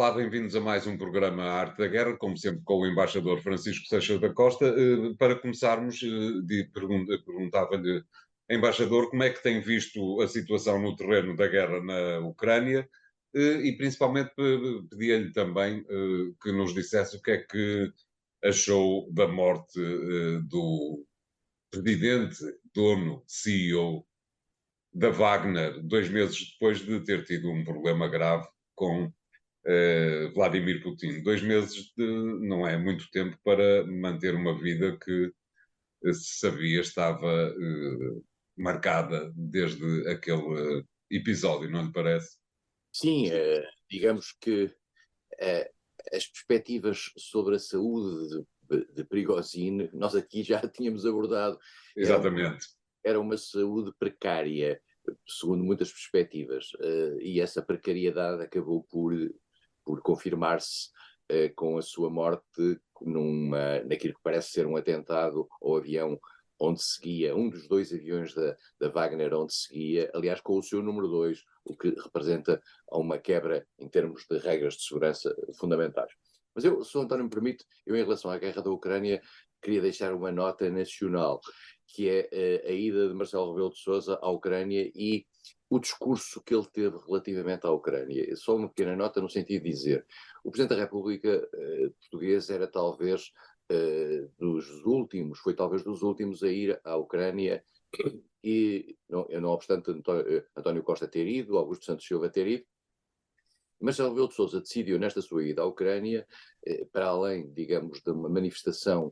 Olá, bem-vindos a mais um programa Arte da Guerra, como sempre com o embaixador Francisco Seixas da Costa. Eh, para começarmos, eh, perguntava-lhe, embaixador, como é que tem visto a situação no terreno da guerra na Ucrânia eh, e principalmente pedia-lhe também que nos dissesse o que é que achou da morte do presidente, dono, CEO da Wagner, dois meses depois de ter tido um problema grave com uh, Vladimir Putin. Dois meses de, não é muito tempo para manter uma vida que se sabia estava uh, marcada desde aquele episódio, não lhe parece? Sim, digamos que as perspectivas sobre a saúde de, de Prigozhin, nós aqui já tínhamos abordado. Exatamente. Era, era uma saúde precária, segundo muitas perspectivas, e essa precariedade acabou por por confirmar-se uh, com a sua morte numa, naquilo que parece ser um atentado ao avião onde seguia, um dos dois aviões da, da Wagner onde seguia, aliás com o seu número 2, o que representa uma quebra em termos de regras de segurança fundamentais. Mas eu, se o António me permite, eu em relação à guerra da Ucrânia queria deixar uma nota nacional, que é uh, a ida de Marcelo Rebelo de Sousa à Ucrânia e o discurso que ele teve relativamente à Ucrânia. Só uma pequena nota no sentido de dizer, o Presidente da República uh, português era talvez uh, dos últimos, foi talvez dos últimos a ir à Ucrânia e, não, não obstante António, eh, António Costa ter ido, Augusto Santos Silva ter ido, Marcelo Rebelo de Sousa decidiu nesta sua ida à Ucrânia, para além, digamos, de uma manifestação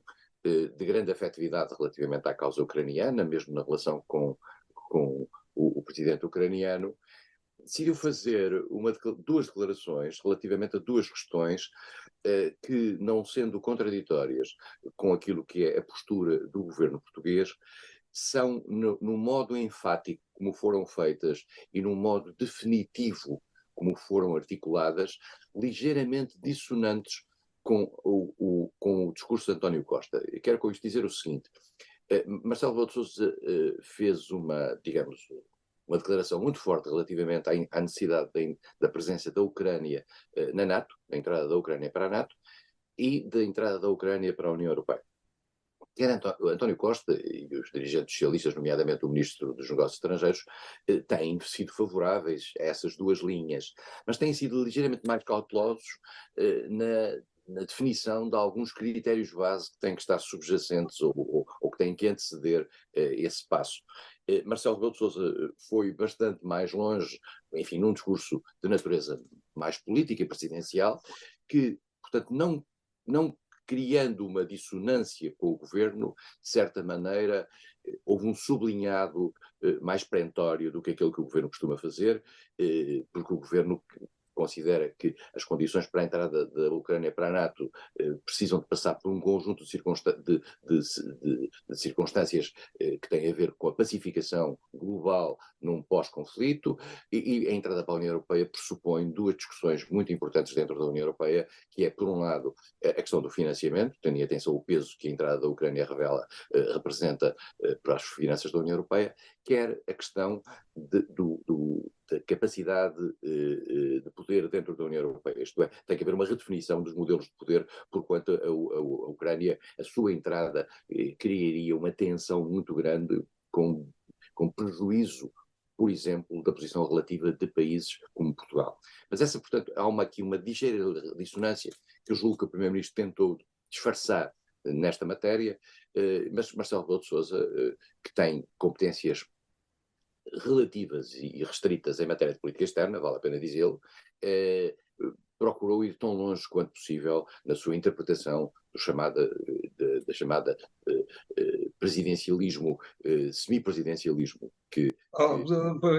de grande afetividade relativamente à causa ucraniana, mesmo na relação com, com o, o presidente ucraniano, decidiu fazer uma, duas declarações relativamente a duas questões eh, que, não sendo contraditórias com aquilo que é a postura do governo português, são, no, no modo enfático como foram feitas e no modo definitivo como foram articuladas, ligeiramente dissonantes com o, o, com o discurso de António Costa. Eu quero com isto dizer o seguinte: eh, Marcelo Rebelo Sousa eh, fez uma, digamos, uma declaração muito forte relativamente à, necessidade da, presença da Ucrânia eh, na NATO, da entrada da Ucrânia para a NATO, e da entrada da Ucrânia para a União Europeia. Quer António Costa e os dirigentes socialistas, nomeadamente o Ministro dos Negócios Estrangeiros, têm sido favoráveis a essas duas linhas, mas têm sido ligeiramente mais cautelosos na na definição de alguns critérios base que têm que estar subjacentes ou, ou, ou que têm que anteceder eh, esse passo. Eh, Marcelo Rebelo de Sousa eh, foi bastante mais longe, enfim, num discurso de natureza mais política e presidencial, que, portanto, não, não criando uma dissonância com o governo, de certa maneira, eh, houve um sublinhado mais perentório do que aquele que o governo costuma fazer, porque o governo considera que as condições para a entrada da Ucrânia para a NATO eh, precisam de passar por um conjunto de, de, de, de circunstâncias eh, que têm a ver com a pacificação global num pós-conflito, e, e, a entrada para a União Europeia pressupõe duas discussões muito importantes dentro da União Europeia, que é, por um lado, a questão do financiamento, tendo em atenção o peso que a entrada da Ucrânia revela, eh, representa eh, para as finanças da União Europeia, quer a questão do, do, capacidade eh, eh, de poder dentro da União Europeia. Isto é, tem que haver uma redefinição dos modelos de poder, porquanto a, a, a Ucrânia, a sua entrada, eh, criaria uma tensão muito grande com, com prejuízo por exemplo, da posição relativa de países como Portugal. Mas essa, portanto, há uma, aqui uma ligeira dissonância que eu julgo que o Primeiro-Ministro tentou disfarçar nesta matéria, mas Marcelo Rebelo de Sousa, que tem competências relativas e restritas em matéria de política externa, vale a pena dizê-lo, eh, procurou ir tão longe quanto possível na sua interpretação do chamada, da chamada eh, eh, presidencialismo, eh, semipresidencialismo que... Oh,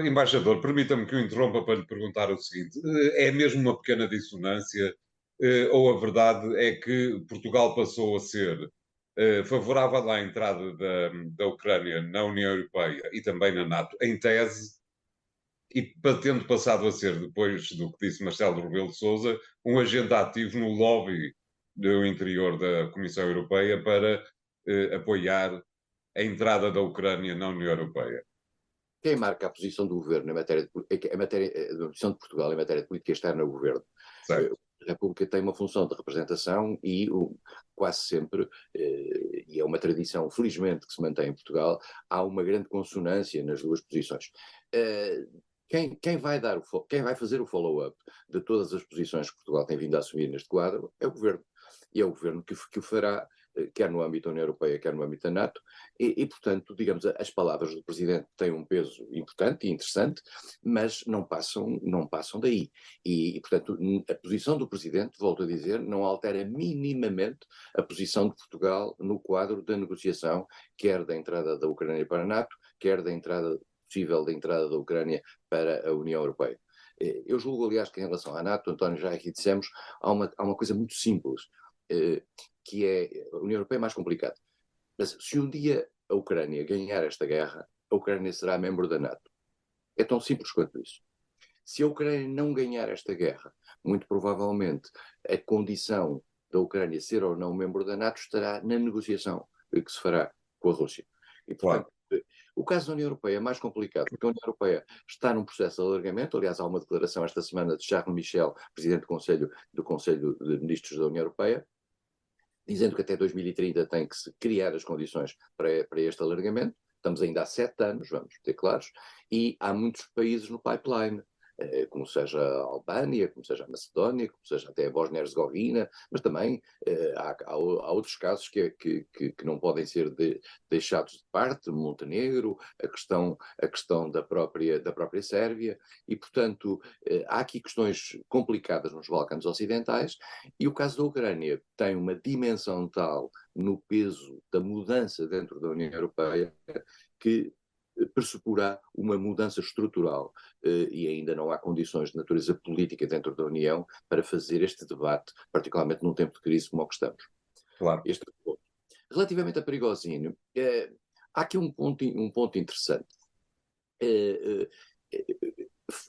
embaixador, permita-me que o interrompa para lhe perguntar o seguinte, eh, é mesmo uma pequena dissonância eh, ou a verdade é que Portugal passou a ser eh, favorável à entrada da, da Ucrânia na União Europeia e também na NATO, em tese, e tendo passado a ser, depois do que disse Marcelo Rebelo de Sousa, um agente ativo no lobby do interior da Comissão Europeia para eh, apoiar a entrada da Ucrânia na União Europeia. Quem marca a posição do governo em matéria de, a, matéria, a posição de Portugal em matéria de política externa é o governo. Certo. A República tem uma função de representação e o, quase sempre, eh, e é uma tradição felizmente que se mantém em Portugal, há uma grande consonância nas duas posições. Eh, quem, quem, vai dar o, quem vai fazer o follow-up de todas as posições que Portugal tem vindo a assumir neste quadro é o Governo. E é o Governo que, que o fará quer no âmbito da União Europeia, quer no âmbito da NATO, e, e, portanto, digamos, as palavras do Presidente têm um peso importante e interessante, mas não passam, não passam daí. E, e, portanto, a posição do Presidente, volto a dizer, não altera minimamente a posição de Portugal no quadro da negociação, quer da entrada da Ucrânia para a NATO, quer da entrada possível da entrada da Ucrânia para a União Europeia. Eh, eu julgo, aliás, que em relação à NATO, António, já aqui dissemos, há uma, há uma coisa muito simples. Que é a União Europeia é mais complicada. Mas se um dia a Ucrânia ganhar esta guerra, a Ucrânia será membro da NATO. É tão simples quanto isso. Se a Ucrânia não ganhar esta guerra, muito provavelmente a condição da Ucrânia ser ou não membro da NATO estará na negociação que se fará com a Rússia. E, portanto, o caso da União Europeia é mais complicado, porque a União Europeia está num processo de alargamento. Aliás, há uma declaração esta semana de Charles Michel, presidente do Conselho, do Conselho de Ministros da União Europeia, dizendo que até 2030 tem que se criar as condições para, para este alargamento. Estamos ainda há sete anos, vamos ter claros, e há muitos países no pipeline. Eh, como seja a Albânia, como seja a Macedónia, como seja até a Bósnia-Herzegovina, mas também eh, há, há, há, outros casos que, que, que, não podem ser de, deixados de parte, Montenegro, a questão, a questão da, própria, da própria Sérvia, e portanto eh, há aqui questões complicadas nos Balcãs Ocidentais, e o caso da Ucrânia tem uma dimensão tal no peso da mudança dentro da União Europeia que pressuporá uma mudança estrutural eh, e ainda não há condições de natureza política dentro da União para fazer este debate, particularmente num tempo de crise como o que estamos. Claro. Este ponto. Relativamente a Perigosino, eh, há aqui um ponto, um ponto interessante. Eh,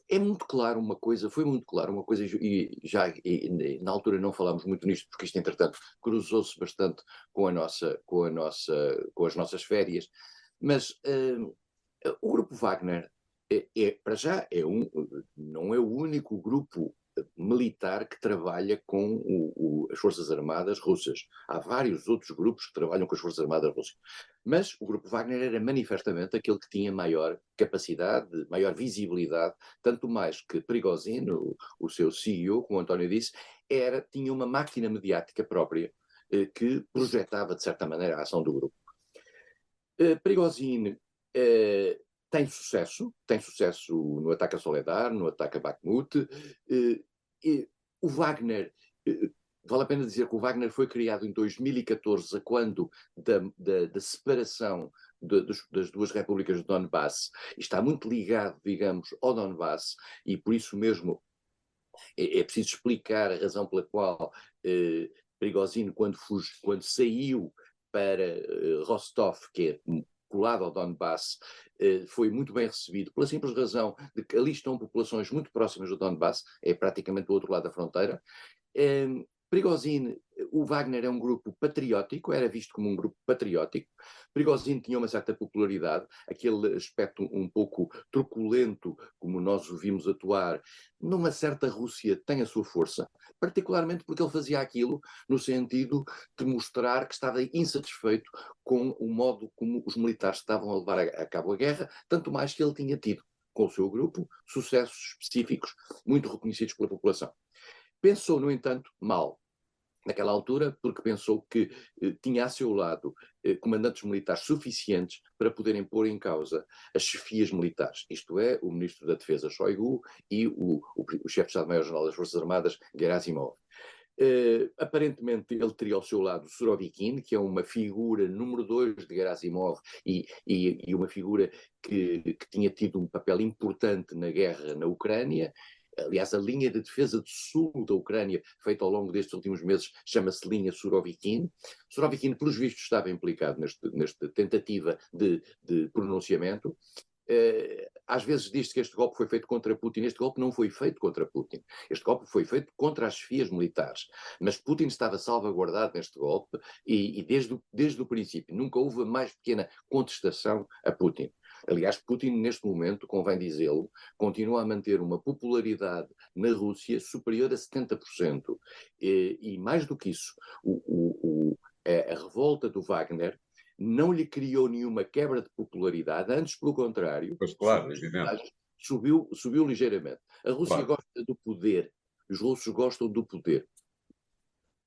é muito claro uma coisa, foi muito claro uma coisa, e já e, na altura não falámos muito nisto, porque isto, entretanto, cruzou-se bastante com, a nossa, com, a nossa, com as nossas férias, mas uh, o grupo Wagner, é, é, para já, é um, não é o único grupo militar que trabalha com o, o, as Forças Armadas russas. Há vários outros grupos que trabalham com as Forças Armadas russas. Mas o grupo Wagner era manifestamente aquele que tinha maior capacidade, maior visibilidade, tanto mais que Prigozhin, o, o seu CEO, como o António disse, era, tinha uma máquina mediática própria eh, que projetava, de certa maneira, a ação do grupo. Eh, eh, tem sucesso, tem sucesso no ataque a Soledar, no ataque a Bakhmut. Eh, o Wagner, eh, vale a pena dizer que o Wagner foi criado em 2014, quando da, da, da separação de, de, das duas repúblicas de Donbass, está muito ligado, digamos, ao Donbass, e por isso mesmo é, é preciso explicar a razão pela qual eh, Prigozhin, quando, quando saiu para eh, Rostov, que é colado ao Donbass, eh, foi muito bem recebido, pela simples razão de que ali estão populações muito próximas do Donbass, é praticamente do outro lado da fronteira. Ehm, Prigozhin, o Wagner é um grupo patriótico, era visto como um grupo patriótico. Prigozhin tinha uma certa popularidade, aquele aspecto um pouco truculento, como nós o vimos atuar, numa certa Rússia tem a sua força, particularmente porque ele fazia aquilo no sentido de mostrar que estava insatisfeito com o modo como os militares estavam a levar a, cabo a guerra, tanto mais que ele tinha tido com o seu grupo sucessos específicos muito reconhecidos pela população. Pensou, no entanto, mal naquela altura, porque pensou que eh, tinha a seu lado eh, comandantes militares suficientes para poderem pôr em causa as chefias militares, isto é, o ministro da Defesa Shoigu e o, o, o chefe de Estado-Maior-General das Forças Armadas Gerasimov. Uh, aparentemente ele teria ao seu lado Surovikin, que é uma figura número dois de Gerasimov e, e, e uma figura que, que, tinha tido um papel importante na guerra na Ucrânia, Aliás, a linha de defesa do sul da Ucrânia, feita ao longo destes últimos meses, chama-se linha Surovikin. Surovikin, pelos vistos, estava implicado neste, nesta tentativa de, de pronunciamento. Uh, às vezes diz-se que este golpe foi feito contra Putin. Este golpe não foi feito contra Putin. Este golpe foi feito contra as chefias militares. Mas Putin estava salvaguardado neste golpe e, e desde, desde o princípio nunca houve a mais pequena contestação a Putin. Aliás, Putin, neste momento, convém dizê-lo, continua a manter uma popularidade na Rússia superior a 70%. E, e mais do que isso, o, o, o, a, a revolta do Wagner não lhe criou nenhuma quebra de popularidade, antes, pelo contrário, pois claro, subiu, subiu ligeiramente. A Rússia claro. gosta do poder, os russos gostam do poder.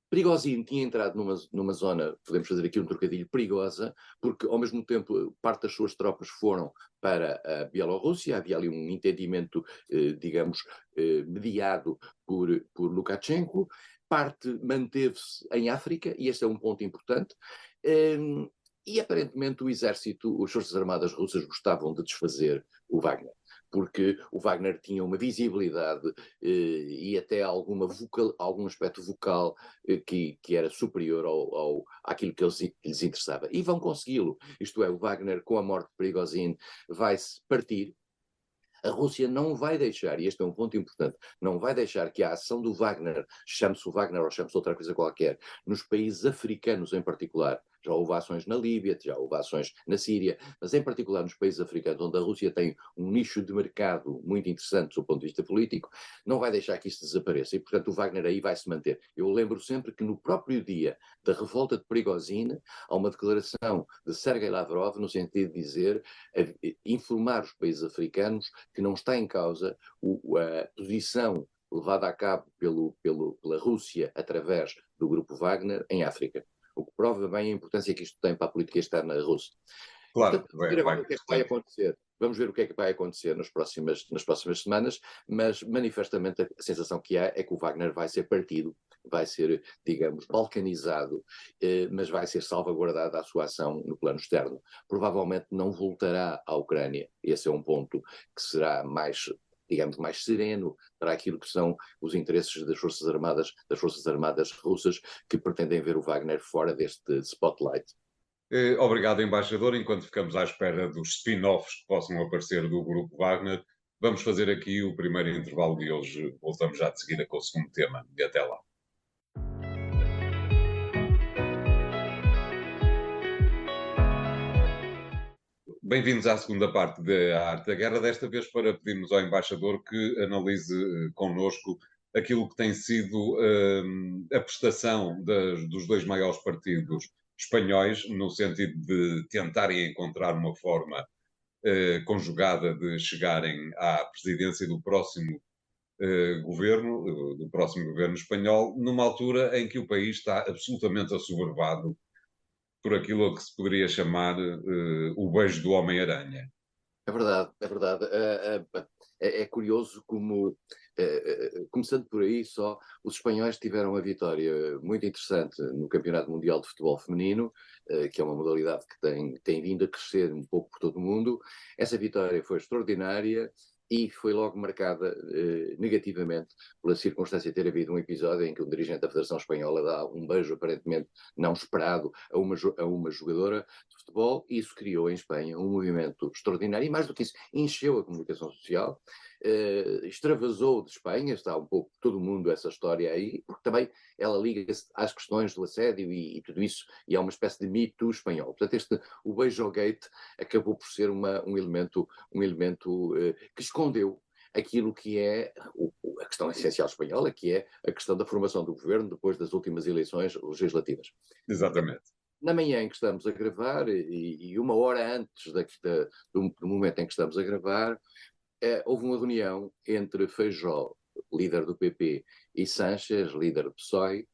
Prigozhin tinha entrado numa, numa zona, podemos fazer aqui um trocadilho, perigosa, porque ao mesmo tempo parte das suas tropas foram para a Bielorrússia, havia ali um entendimento, eh, digamos, eh, mediado por, por Lukashenko, parte manteve-se em África, e este é um ponto importante, eh, e aparentemente o exército, as forças armadas russas gostavam de desfazer o Wagner porque o Wagner tinha uma visibilidade eh, e até alguma vocal, algum aspecto vocal eh, que, que era superior ao, ao, àquilo que, eles, lhes interessava. E vão consegui-lo. Isto é, o Wagner, com a morte de Prigozhin, vai-se partir, a Rússia não vai deixar, e este é um ponto importante, não vai deixar que a ação do Wagner, chame-se o Wagner ou chame-se outra coisa qualquer, nos países africanos em particular, já houve ações na Líbia, já houve ações na Síria, mas em particular nos países africanos, onde a Rússia tem um nicho de mercado muito interessante do ponto de vista político, não vai deixar que isso desapareça. E, portanto, o Wagner aí vai se manter. Eu lembro sempre que no próprio dia da revolta de Prigozhin, há uma declaração de Sergei Lavrov no sentido de dizer, informar os países africanos que não está em causa a posição levada a cabo pelo, pelo, pela Rússia através do grupo Wagner em África o que prova bem a importância que isto tem para a política externa russa. Claro, Portanto, vamos ver agora o que é que vai acontecer. Vamos ver o que é que vai acontecer nas próximas, nas próximas semanas, mas manifestamente a sensação que há é que o Wagner vai ser partido, vai ser, digamos, balcanizado, eh, mas vai ser salvaguardada a sua ação no plano externo. Provavelmente não voltará à Ucrânia. Esse é um ponto que será mais digamos, mais sereno para aquilo que são os interesses das Forças Armadas, das Forças Armadas russas, que pretendem ver o Wagner fora deste spotlight. Eh, obrigado, embaixador. Enquanto ficamos à espera dos spin-offs que possam aparecer do grupo Wagner, vamos fazer aqui o primeiro intervalo de hoje. Voltamos já de seguida com o segundo tema. E até lá. Bem-vindos à segunda parte da Arte da Guerra, desta vez para pedirmos ao embaixador que analise uh, connosco aquilo que tem sido uh, a prestação das, dos dois maiores partidos espanhóis, no sentido de tentarem encontrar uma forma uh, conjugada de chegarem à presidência do próximo uh, governo, do próximo governo espanhol, numa altura em que o país está absolutamente assoberbado por aquilo que se poderia chamar uh, o beijo do Homem-Aranha. É verdade, é verdade. É, é, é curioso como, começando por aí só, os espanhóis tiveram uma vitória muito interessante no Campeonato Mundial de Futebol Feminino, que é uma modalidade que tem, tem vindo a crescer um pouco por todo o mundo. Essa vitória foi extraordinária e foi logo marcada eh, negativamente pela circunstância de ter havido um episódio em que um dirigente da Federação Espanhola dá um beijo aparentemente não esperado a uma, a uma jogadora de futebol. Isso criou em Espanha um movimento extraordinário e mais do que isso, encheu a comunicação social uh, extravasou de Espanha, está um pouco todo mundo essa história aí, porque também ela liga-se às questões do assédio e, e, tudo isso, e é uma espécie de mito espanhol. Portanto, este, o Beijogate acabou por ser uma, um elemento, um elemento uh, que escondeu aquilo que é o, a questão essencial espanhola, que é a questão da formação do governo depois das últimas eleições legislativas. Exatamente. Na manhã em que estamos a gravar, e, e uma hora antes da, da, do, do, momento em que estamos a gravar, é, houve uma reunião entre Feijó, líder do PP, e Sanches, líder do PSOE,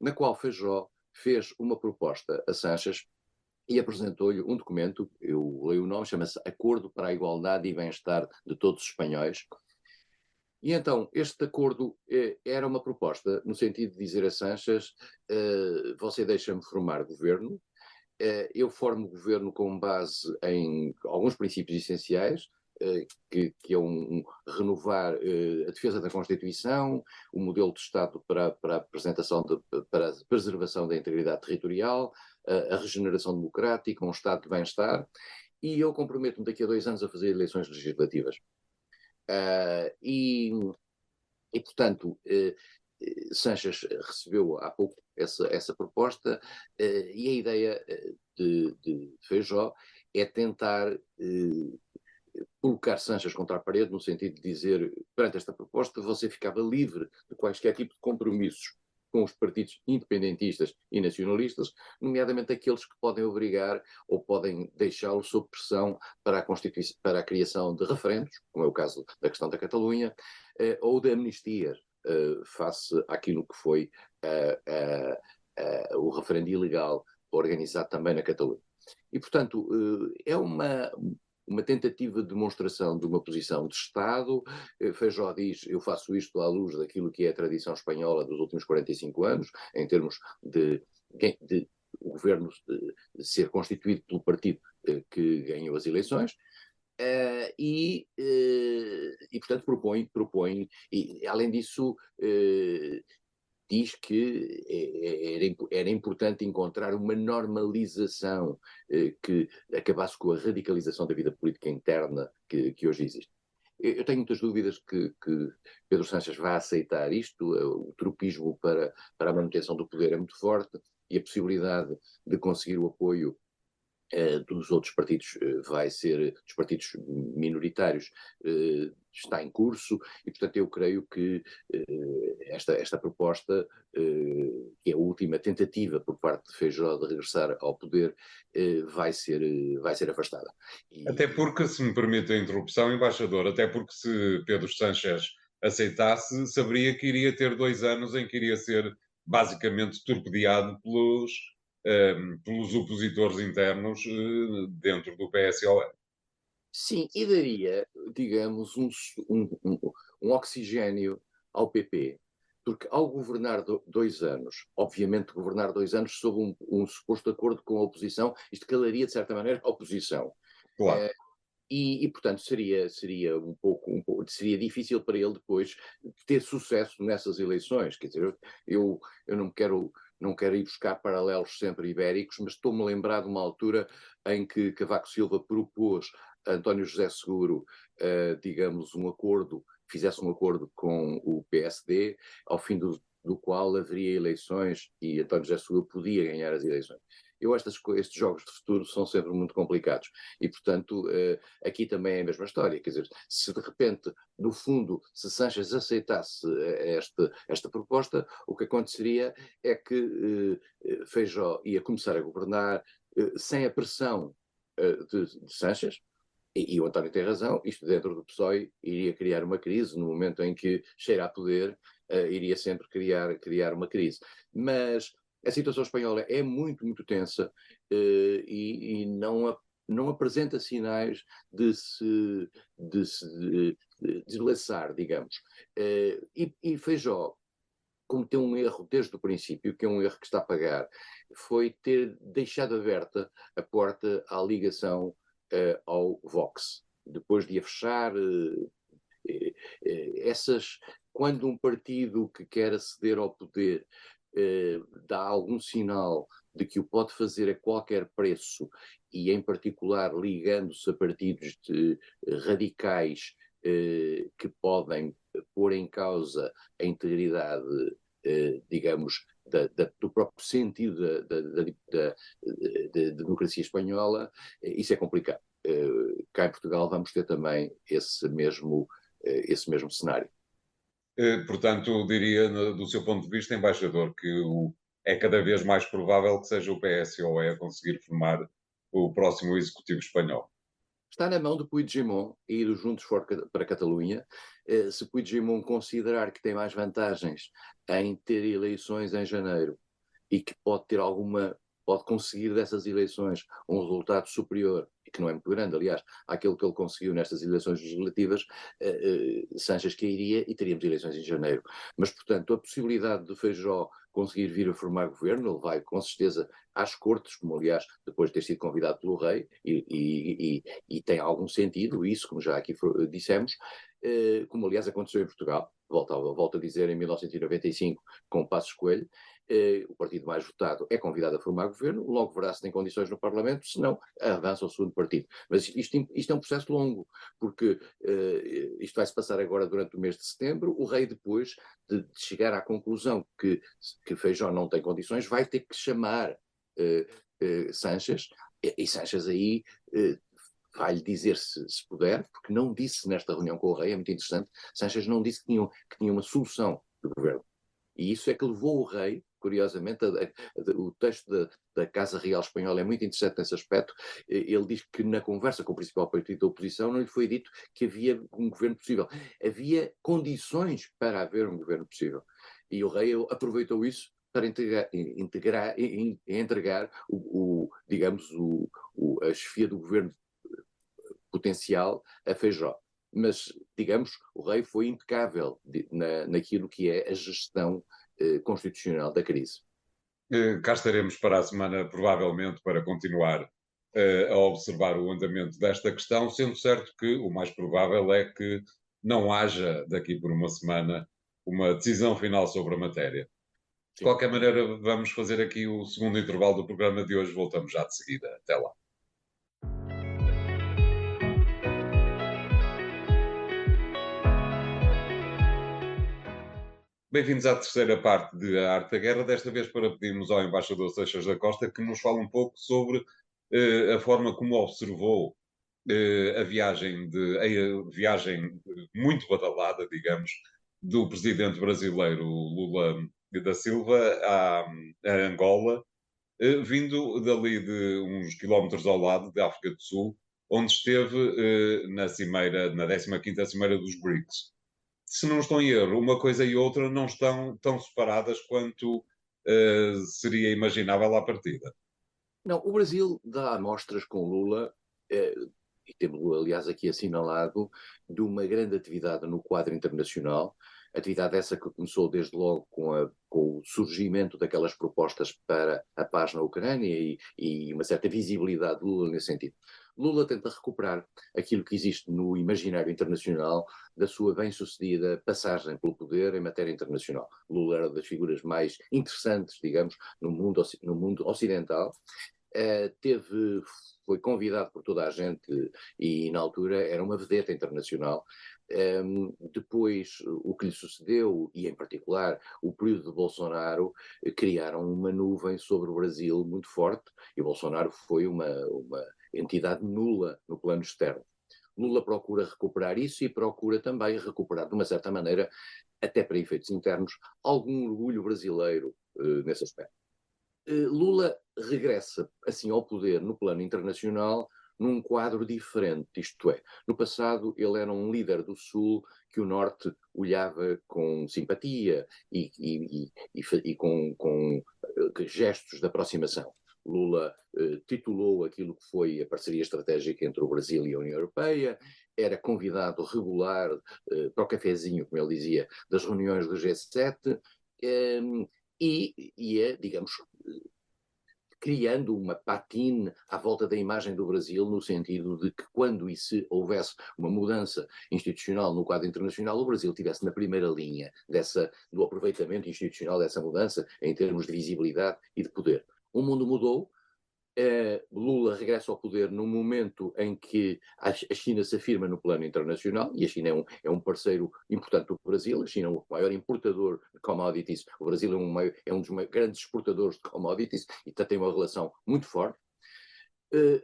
na qual Feijó fez uma proposta a Sanches e apresentou-lhe um documento, eu leio o nome, chama-se Acordo para a Igualdade e Bem-Estar de Todos os Espanhóis. E então, este acordo eh, era uma proposta no sentido de dizer a Sanches: eh, você deixa-me formar governo, eh, eu formo governo com base em alguns princípios essenciais, que, que, é um, um renovar uh, a defesa da Constituição, o modelo de Estado para, para a apresentação de, para a preservação da integridade territorial, uh, a regeneração democrática, um Estado de bem-estar, e eu comprometo-me daqui a dois anos a fazer eleições legislativas. Uh, e, e, portanto, Sanches recebeu há pouco essa, essa proposta, e a ideia de, de Feijó é tentar colocar Sanches contra a parede, no sentido de dizer, perante esta proposta, você ficava livre de quaisquer tipo de compromissos com os partidos independentistas e nacionalistas, nomeadamente aqueles que podem obrigar ou podem deixá-lo sob pressão para a, para a criação de referendos, como é o caso da questão da Catalunha, eh, ou de amnistia eh, face àquilo que foi eh, eh, eh o referendo ilegal organizado também na Catalunha. E, portanto, eh, é uma, uma tentativa de demonstração de uma posição de Estado. Eh, Feijó diz: eu faço isto à luz daquilo que é a tradição espanhola dos últimos 45 anos, em termos de, de o governo ser constituído pelo partido eh, que ganhou as eleições. Uh, e, uh, e, portanto, propõe, propõe e, além disso, uh, diz que é, é, era, importante encontrar uma normalização eh, que acabasse com a radicalização da vida política interna que, que hoje existe. Eu tenho muitas dúvidas que, que, Pedro Sanches vá aceitar isto. Eh, o tropismo para, para a manutenção do poder é muito forte e a possibilidade de conseguir o apoio eh, dos outros partidos eh, vai ser, dos partidos minoritários, eh, está em curso e, portanto, eu creio que esta, esta proposta, que é a última tentativa por parte de Feijó de regressar ao poder, vai ser, vai ser afastada. E... Até porque, se me permite a interrupção, embaixador, até porque se Pedro Sánchez aceitasse, saberia que iria ter dois anos em que iria ser basicamente torpedeado pelos pelos opositores internos eh, dentro do PSOE. Sim, e daria, digamos, um, um, um, um oxigênio ao PP, porque ao governar do, dois anos, obviamente governar dois anos sob um, um, suposto acordo com a oposição, isto calaria de certa maneira a oposição. Claro. É, e, e, portanto seria seria um pouco, um pouco, seria difícil para ele depois ter sucesso nessas eleições. Quer dizer, eu eu não me quero não quero ir buscar paralelos sempre ibéricos, mas estou-me a lembrar de uma altura em que Cavaco Silva propôs a António José Seguro, uh, digamos, um acordo, fizesse um acordo com o PSD, ao fim do, do qual haveria eleições e António José Seguro podia ganhar as eleições. Eu estas, estes jogos de futuro são sempre muito complicados e, portanto, uh, aqui também é a mesma história. Quer dizer, se de repente, no fundo, se Sanches aceitasse eh, esta, esta proposta, o que aconteceria é que uh, Feijó ia começar a governar sem a pressão de, de e, e, o António tem razão, isto dentro do PSOE iria criar uma crise, no momento em que cheira a poder, uh, iria sempre criar, criar uma crise. Mas a situação espanhola é muito, muito tensa uh, e, e, não, não apresenta sinais de se, de se de, de deslaçar, digamos. Uh, e, e Feijó cometeu um erro desde o princípio, que é um erro que está a pagar, foi ter deixado aberta a porta à ligação uh, ao Vox. Depois de a fechar, essas, quando um partido que quer aceder ao poder eh, dá algum sinal de que o pode fazer a qualquer preço e, em particular, ligando-se a partidos de, eh, radicais eh, que podem pôr em causa a integridade, eh, digamos, da, da, do próprio sentido da, da, democracia espanhola, eh, isso é complicado. Cá em Portugal vamos ter também esse mesmo, esse mesmo cenário. Eh, portanto, diria, do seu ponto de vista, embaixador, que o, é cada vez mais provável que seja o PSOE a conseguir formar o próximo executivo espanhol. Está na mão do Puigdemont e do Juntos para a Catalunha. Eh, se Puigdemont considerar que tem mais vantagens em ter eleições em janeiro e que pode ter alguma, pode conseguir dessas eleições um resultado superior que não é muito grande, aliás, àquilo que ele conseguiu nestas eleições legislativas, uh, uh, Sanches cairia e teríamos eleições em janeiro. Mas, portanto, a possibilidade de Feijó conseguir vir a formar governo, ele vai com certeza às cortes, como aliás depois de ter sido convidado pelo rei, e, e, e, e tem algum sentido isso, como já aqui dissemos, uh, como aliás aconteceu em Portugal, volto volto a dizer, em 1995, com Passos Coelho, eh, o partido mais votado é convidado a formar governo, logo verá se tem condições no Parlamento, se não, avança ao segundo partido. Mas isto, isto é um processo longo, porque eh, isto vai se passar agora durante o mês de setembro, o rei depois de, de chegar à conclusão que, que Feijó não tem condições, vai ter que chamar eh, eh Sanches, e, e Sanches aí eh, vai-lhe dizer se, se, puder, porque não disse nesta reunião com o rei, é muito interessante, Sanchez não disse que tinha, que tinha uma solução do governo. E isso é que levou o rei, curiosamente, a, a, o texto da, da, Casa Real Espanhola é muito interessante nesse aspecto. Ele diz que na conversa com o principal partido da oposição não lhe foi dito que havia um governo possível. Havia condições para haver um governo possível. E o rei aproveitou isso para integrar, integrar, entregar o, o digamos, o, o, a chefia do governo potencial a Feijó. Mas, digamos, o rei foi impecável na, naquilo que é a gestão eh, constitucional da crise. Eh, cá estaremos para a semana, provavelmente, para continuar eh, a observar o andamento desta questão, sendo certo que o mais provável é que não haja, daqui por uma semana, uma decisão final sobre a matéria. De qualquer maneira, vamos fazer aqui o segundo intervalo do programa de hoje. Voltamos já de seguida. Até lá. Bem-vindos à terceira parte de A Arte da Guerra, desta vez para pedirmos ao embaixador Seixas da Costa que nos fale um pouco sobre uh, a forma como observou uh, a viagem, de, a viagem muito badalada, digamos, do presidente brasileiro Lula da Silva à, à Angola, eh, vindo dali de uns quilómetros ao lado, da África do Sul, onde esteve eh, na cimeira, na 15ª cimeira dos BRICS. Se não estou em erro, uma coisa e outra não estão tão separadas quanto eh, seria imaginável à partida. Não, o Brasil dá amostras com Lula, eh, e temos aliás aqui assinalado, de uma grande atividade no quadro internacional, Atividade essa que começou desde logo com, a, com, o surgimento daquelas propostas para a paz na Ucrânia e, e uma certa visibilidade de Lula nesse sentido. Lula tenta recuperar aquilo que existe no imaginário internacional da sua bem-sucedida passagem pelo poder em matéria internacional. Lula era das figuras mais interessantes, digamos, no mundo, no mundo ocidental. Uh, teve, foi convidado por toda a gente e na altura era uma vedeta internacional um, depois, o que lhe sucedeu, e em particular o período de Bolsonaro, eh, criaram uma nuvem sobre o Brasil muito forte, e Bolsonaro foi uma, uma entidade nula no plano externo. Lula procura recuperar isso e procura também recuperar, de uma certa maneira, até para efeitos internos, algum orgulho brasileiro uh, nesse aspecto. Uh, Lula regressa, assim, ao poder no plano internacional num quadro diferente, isto é, no passado ele era um líder do Sul que o Norte olhava com simpatia e, e, e, e com, com, eh, gestos de aproximação. Lula eh, titulou aquilo que foi a parceria estratégica entre o Brasil e a União Europeia, era convidado regular eh, para o cafezinho, como ele dizia, das reuniões do G7, eh, e ia, digamos, criando uma patine à volta da imagem do Brasil, no sentido de que quando e se houvesse uma mudança institucional no quadro internacional, o Brasil estivesse na primeira linha dessa, do aproveitamento institucional dessa mudança em termos de visibilidade e de poder. O mundo mudou, Lula regressa ao poder no momento em que a, China se afirma no plano internacional, e a China é um, é um, parceiro importante do Brasil, a China é o maior importador de commodities, o Brasil é um, é um dos grandes exportadores de commodities e tem uma relação muito forte. Uh,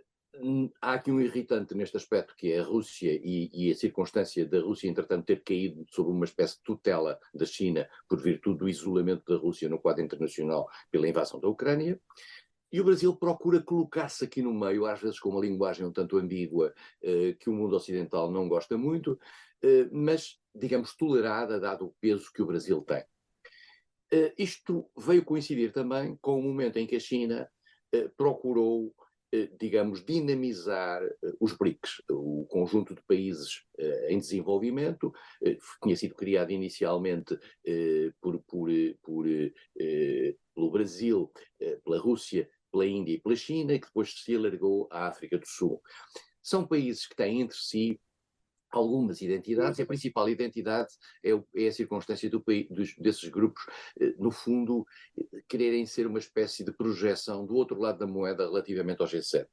há aqui um irritante neste aspecto que é a Rússia e, e, a circunstância da Rússia, entretanto, ter caído sob uma espécie de tutela da China por virtude do isolamento da Rússia no quadro internacional pela invasão da Ucrânia. E o Brasil procura colocar-se aqui no meio, às vezes com uma linguagem um tanto ambígua, eh, que o mundo ocidental não gosta muito, eh, mas, digamos, tolerada, dado o peso que o Brasil tem. Eh, isto veio coincidir também com o momento em que a China procurou, digamos, dinamizar os BRICS, o conjunto de países em desenvolvimento, tinha sido criado inicialmente por, por, por, pelo Brasil, pela Rússia pela Índia e pela China, que depois se alargou à África do Sul. São países que têm entre si algumas identidades, e a principal identidade é, é a circunstância do, dos, desses grupos, eh, no fundo, quererem ser uma espécie de projeção do outro lado da moeda relativamente ao G7.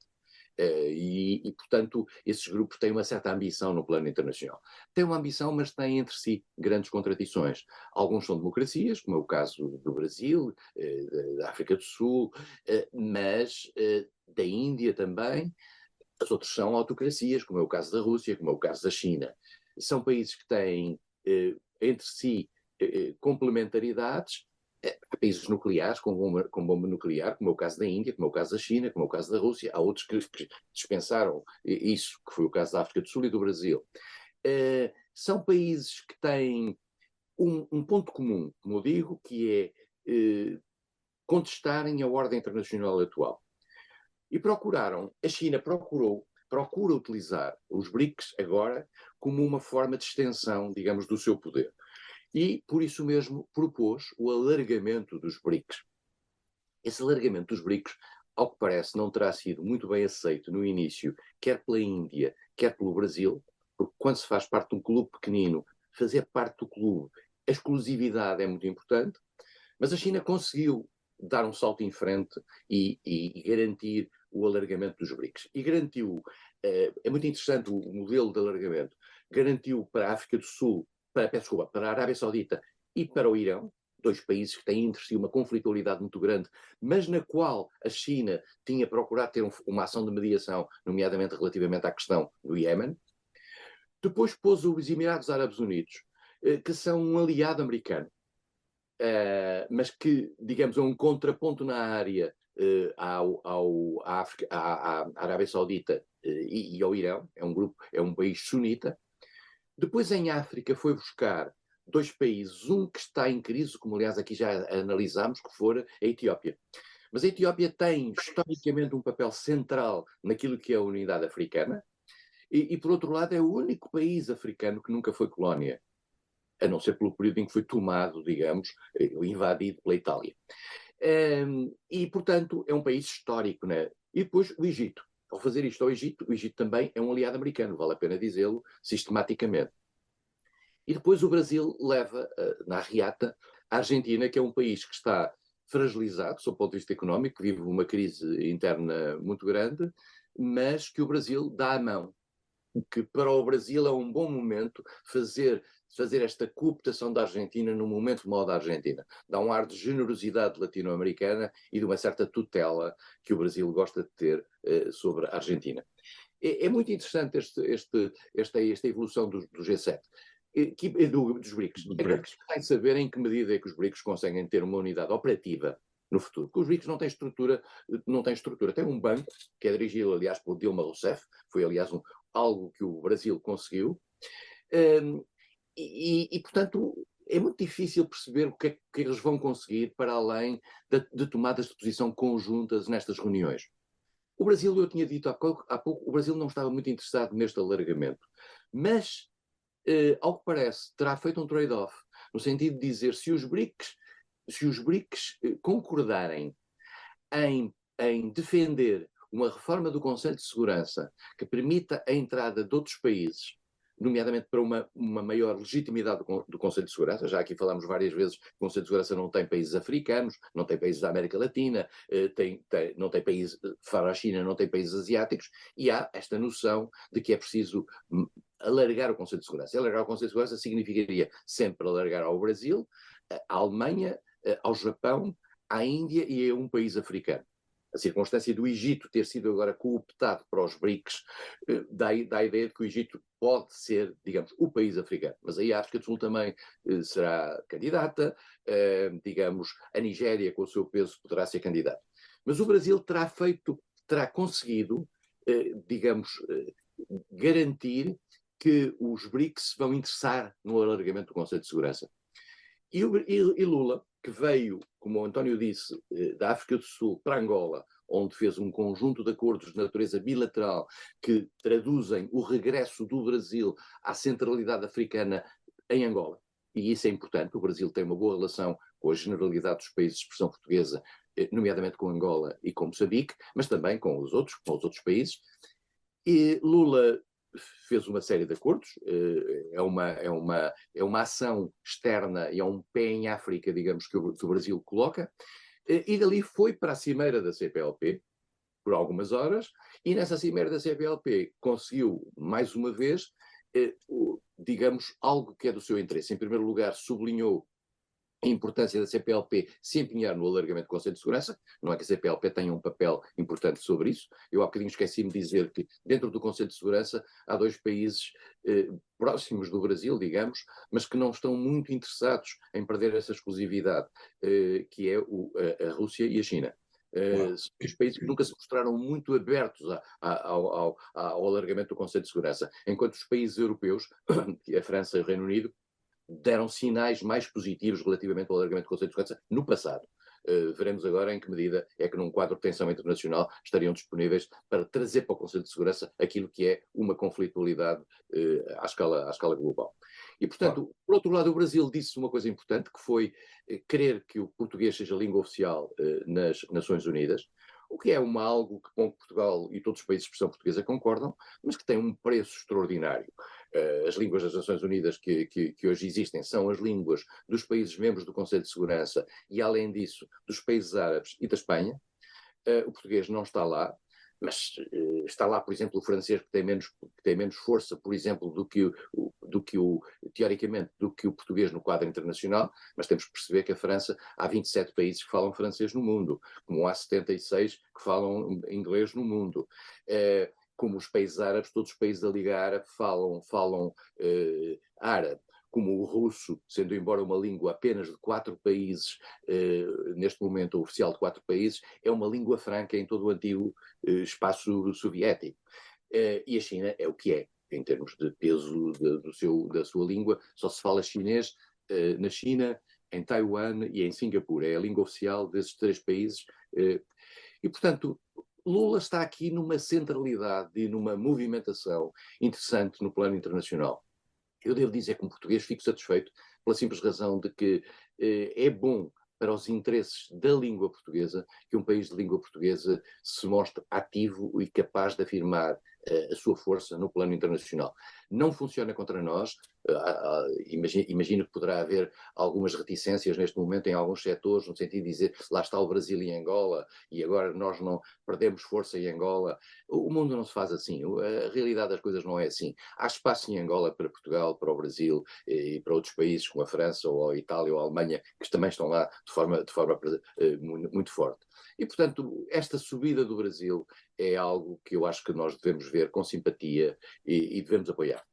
Uh, e, e, portanto, esses grupos têm uma certa ambição no plano internacional. Têm uma ambição, mas têm entre si grandes contradições. Alguns são democracias, como é o caso do Brasil, uh, da África do Sul, uh, mas da Índia também. as outras são autocracias, como é o caso da Rússia, como é o caso da China. São países que têm eh, entre si eh, complementaridades. Há países nucleares com bomba, com bomba, nuclear, como é o caso da Índia, como é o caso da China, como é o caso da Rússia. Há outros que, que dispensaram isso, que foi o caso da África do Sul e do Brasil. Eh, são países que têm um, um, ponto comum, como eu digo, que é eh, contestarem a ordem internacional atual. E procuraram, a China procurou, procura utilizar os BRICS agora como uma forma de extensão, digamos, do seu poder. E, por isso mesmo, propôs o alargamento dos BRICS. Esse alargamento dos BRICS, ao que parece, não terá sido muito bem aceito no início, quer pela Índia, quer pelo Brasil, porque quando se faz parte de um clube pequenino, fazer parte do clube, a exclusividade é muito importante, mas a China conseguiu dar um salto em frente e, e, e garantir o alargamento dos BRICS. E garantiu, uh, é muito interessante o, modelo de alargamento, garantiu para a África do Sul, para, desculpa, para a Arábia Saudita e para o Irão, dois países que têm entre si uma conflitualidade muito grande, mas na qual a China tinha procurado ter um, uma ação de mediação, nomeadamente relativamente à questão do Iémen. Depois pôs os Emirados Árabes Unidos, uh, que são um aliado americano. Uh, mas que, digamos, é um contraponto na área uh, ao, ao, à, África, à, à Arábia Saudita e, e, ao Irão, é um grupo, é um país sunita. Depois em África foi buscar dois países, um que está em crise, como aliás aqui já analisámos, que for a Etiópia. Mas a Etiópia tem historicamente um papel central naquilo que é a unidade africana, e, e por outro lado é o único país africano que nunca foi colónia a não ser pelo período em que foi tomado, digamos, eh, invadido pela Itália. Um, e, portanto, é um país histórico, né? E depois o Egito. Ao fazer isto ao Egito, o Egito também é um aliado americano, vale a pena dizê-lo sistematicamente. E depois o Brasil leva uh, na riata a Argentina, que é um país que está fragilizado, sob o ponto de vista económico, vive uma crise interna muito grande, mas que o Brasil dá a mão. Que para o Brasil é um bom momento fazer fazer esta cooptação da Argentina num momento mau da Argentina. Dá um ar de generosidade latino-americana e de uma certa tutela que o Brasil gosta de ter eh, sobre a Argentina. É, é muito interessante este, este, esta, esta evolução do, do G7. Que, do, dos BRICS. Do é que tem saber em que medida é que os BRICS conseguem ter uma unidade operativa no futuro. Porque os BRICS não têm estrutura, não têm estrutura. Tem um banco, que é dirigido, aliás, por Dilma Rousseff, foi, aliás, um, algo que o Brasil conseguiu. Um, e, e, portanto, é muito difícil perceber o que é que eles vão conseguir para além de, de tomadas de posição conjuntas nestas reuniões. O Brasil, eu tinha dito há pouco, há pouco, o Brasil não estava muito interessado neste alargamento, mas, eh, ao que parece, terá feito um trade-off, no sentido de dizer se os BRICS, se os BRICS eh, concordarem em, em defender uma reforma do Conselho de Segurança que permita a entrada de outros países nomeadamente para uma, uma maior legitimidade do, do, Conselho de Segurança. Já aqui falamos várias vezes que o Conselho de Segurança não tem países africanos, não tem países da América Latina, eh, tem, tem, não tem países, fora a China, não tem países asiáticos, e há esta noção de que é preciso hum, alargar o Conselho de Segurança. E alargar o Conselho de Segurança significaria sempre alargar ao Brasil, à Alemanha, eh, ao Japão, à Índia e a um país africano a circunstância do Egito ter sido agora cooptado para os BRICS eh, dá, dá a ideia de que o Egito pode ser, digamos, o país africano. Mas aí a África do Sul também eh, será candidata, eh, digamos, a Nigéria, com o seu peso, poderá ser candidata. Mas o Brasil terá feito, terá conseguido, digamos, garantir que os BRICS vão interessar no alargamento do Conselho de Segurança. E, e Lula, que veio, como o António disse, eh, da África do Sul para Angola, onde fez um conjunto de acordos de natureza bilateral que traduzem o regresso do Brasil à centralidade africana em Angola. E isso é importante. O Brasil tem uma boa relação com a generalidade dos países de expressão portuguesa, eh, nomeadamente com Angola e com Moçambique, mas também com os outros, com os outros países. E Lula fez uma série de acordos, eh, é uma, é uma, é uma ação externa e é um pé em África, digamos, que o, que o Brasil coloca, eh, e dali foi para a cimeira da CPLP, por algumas horas, e nessa cimeira da CPLP conseguiu, mais uma vez, eh, digamos, algo que é do seu interesse. Em primeiro lugar, sublinhou a importância da CPLP se empenhar no alargamento do Conselho de Segurança, não é que a CPLP tenha um papel importante sobre isso. Eu há bocadinho esqueci-me de dizer que dentro do Conselho de Segurança há dois países eh, próximos do Brasil, digamos, mas que não estão muito interessados em perder essa exclusividade, eh, que é o, a, a Rússia e a China. Uh, os países que nunca se mostraram muito abertos a, a, ao, ao, ao, alargamento do Conselho de Segurança, enquanto os países europeus, a França e o Reino Unido, deram sinais mais positivos relativamente ao alargamento do Conselho de Segurança no passado. Uh, veremos agora em que medida é que num quadro de tensão internacional estariam disponíveis para trazer para o Conselho de Segurança aquilo que é uma conflitualidade uh, à, escala, à escala global. E, portanto, ah. por outro lado, o Brasil disse uma coisa importante, que foi uh, querer que o português seja língua oficial nas Nações Unidas, o que é uma algo que com Portugal e todos os países de expressão portuguesa concordam, mas que tem um preço extraordinário. Uh, as línguas das Nações Unidas que, que, que, hoje existem são as línguas dos países membros do Conselho de Segurança e, além disso, dos países árabes e da Espanha. Uh, o português não está lá, mas uh, está lá, por exemplo, o francês que tem menos, que tem menos força, por exemplo, do que, o, do que o, teoricamente, do que o português no quadro internacional, mas temos que perceber que a França, há 27 países que falam francês no mundo, como há 76 que falam inglês no mundo. Como os países árabes, todos os países da Liga Árabe falam, falam uh, árabe como o russo, sendo embora uma língua apenas de quatro países, eh, neste momento oficial de quatro países, é uma língua franca em todo o antigo eh, espaço soviético. Eh, e a China é o que é, em termos de peso de, do seu, da sua língua, só se fala chinês eh, na China, em Taiwan e em Singapura. É a língua oficial desses três países. Eh, e, portanto, Lula está aqui numa centralidade e numa movimentação interessante no plano internacional. Eu devo dizer que, como português, fico satisfeito pela simples razão de que eh, é bom para os interesses da língua portuguesa que um país de língua portuguesa se mostre ativo e capaz de afirmar a sua força no plano internacional. Não funciona contra nós, imagino, imagino, que poderá haver algumas reticências neste momento em alguns setores, no sentido de dizer lá está o Brasil e Angola e agora nós não perdemos força em Angola. O mundo não se faz assim, a realidade das coisas não é assim. Há espaço em Angola para Portugal, para o Brasil e para outros países como a França ou a Itália ou a Alemanha, que também estão lá de forma, de forma eh, muito forte. E, portanto, esta subida do Brasil é algo que eu acho que nós devemos ver com simpatia e, e devemos apoiar.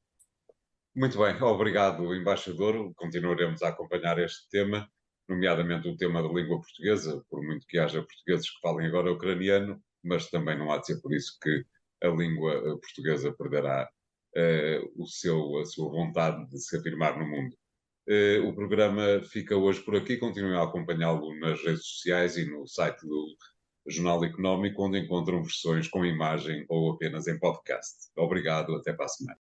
Muito bem, obrigado, embaixador. Continuaremos a acompanhar este tema, nomeadamente o tema da língua portuguesa, por muito que haja portugueses que falem agora ucraniano, mas também não há de ser por isso que a língua eh, portuguesa perderá uh, o seu, a sua vontade de se afirmar no mundo. Uh, o programa fica hoje por aqui. Continuem a acompanhá-lo nas redes sociais e no site do Jornal Económico, onde encontram versões com imagem ou apenas em podcast. Obrigado, até para a semana.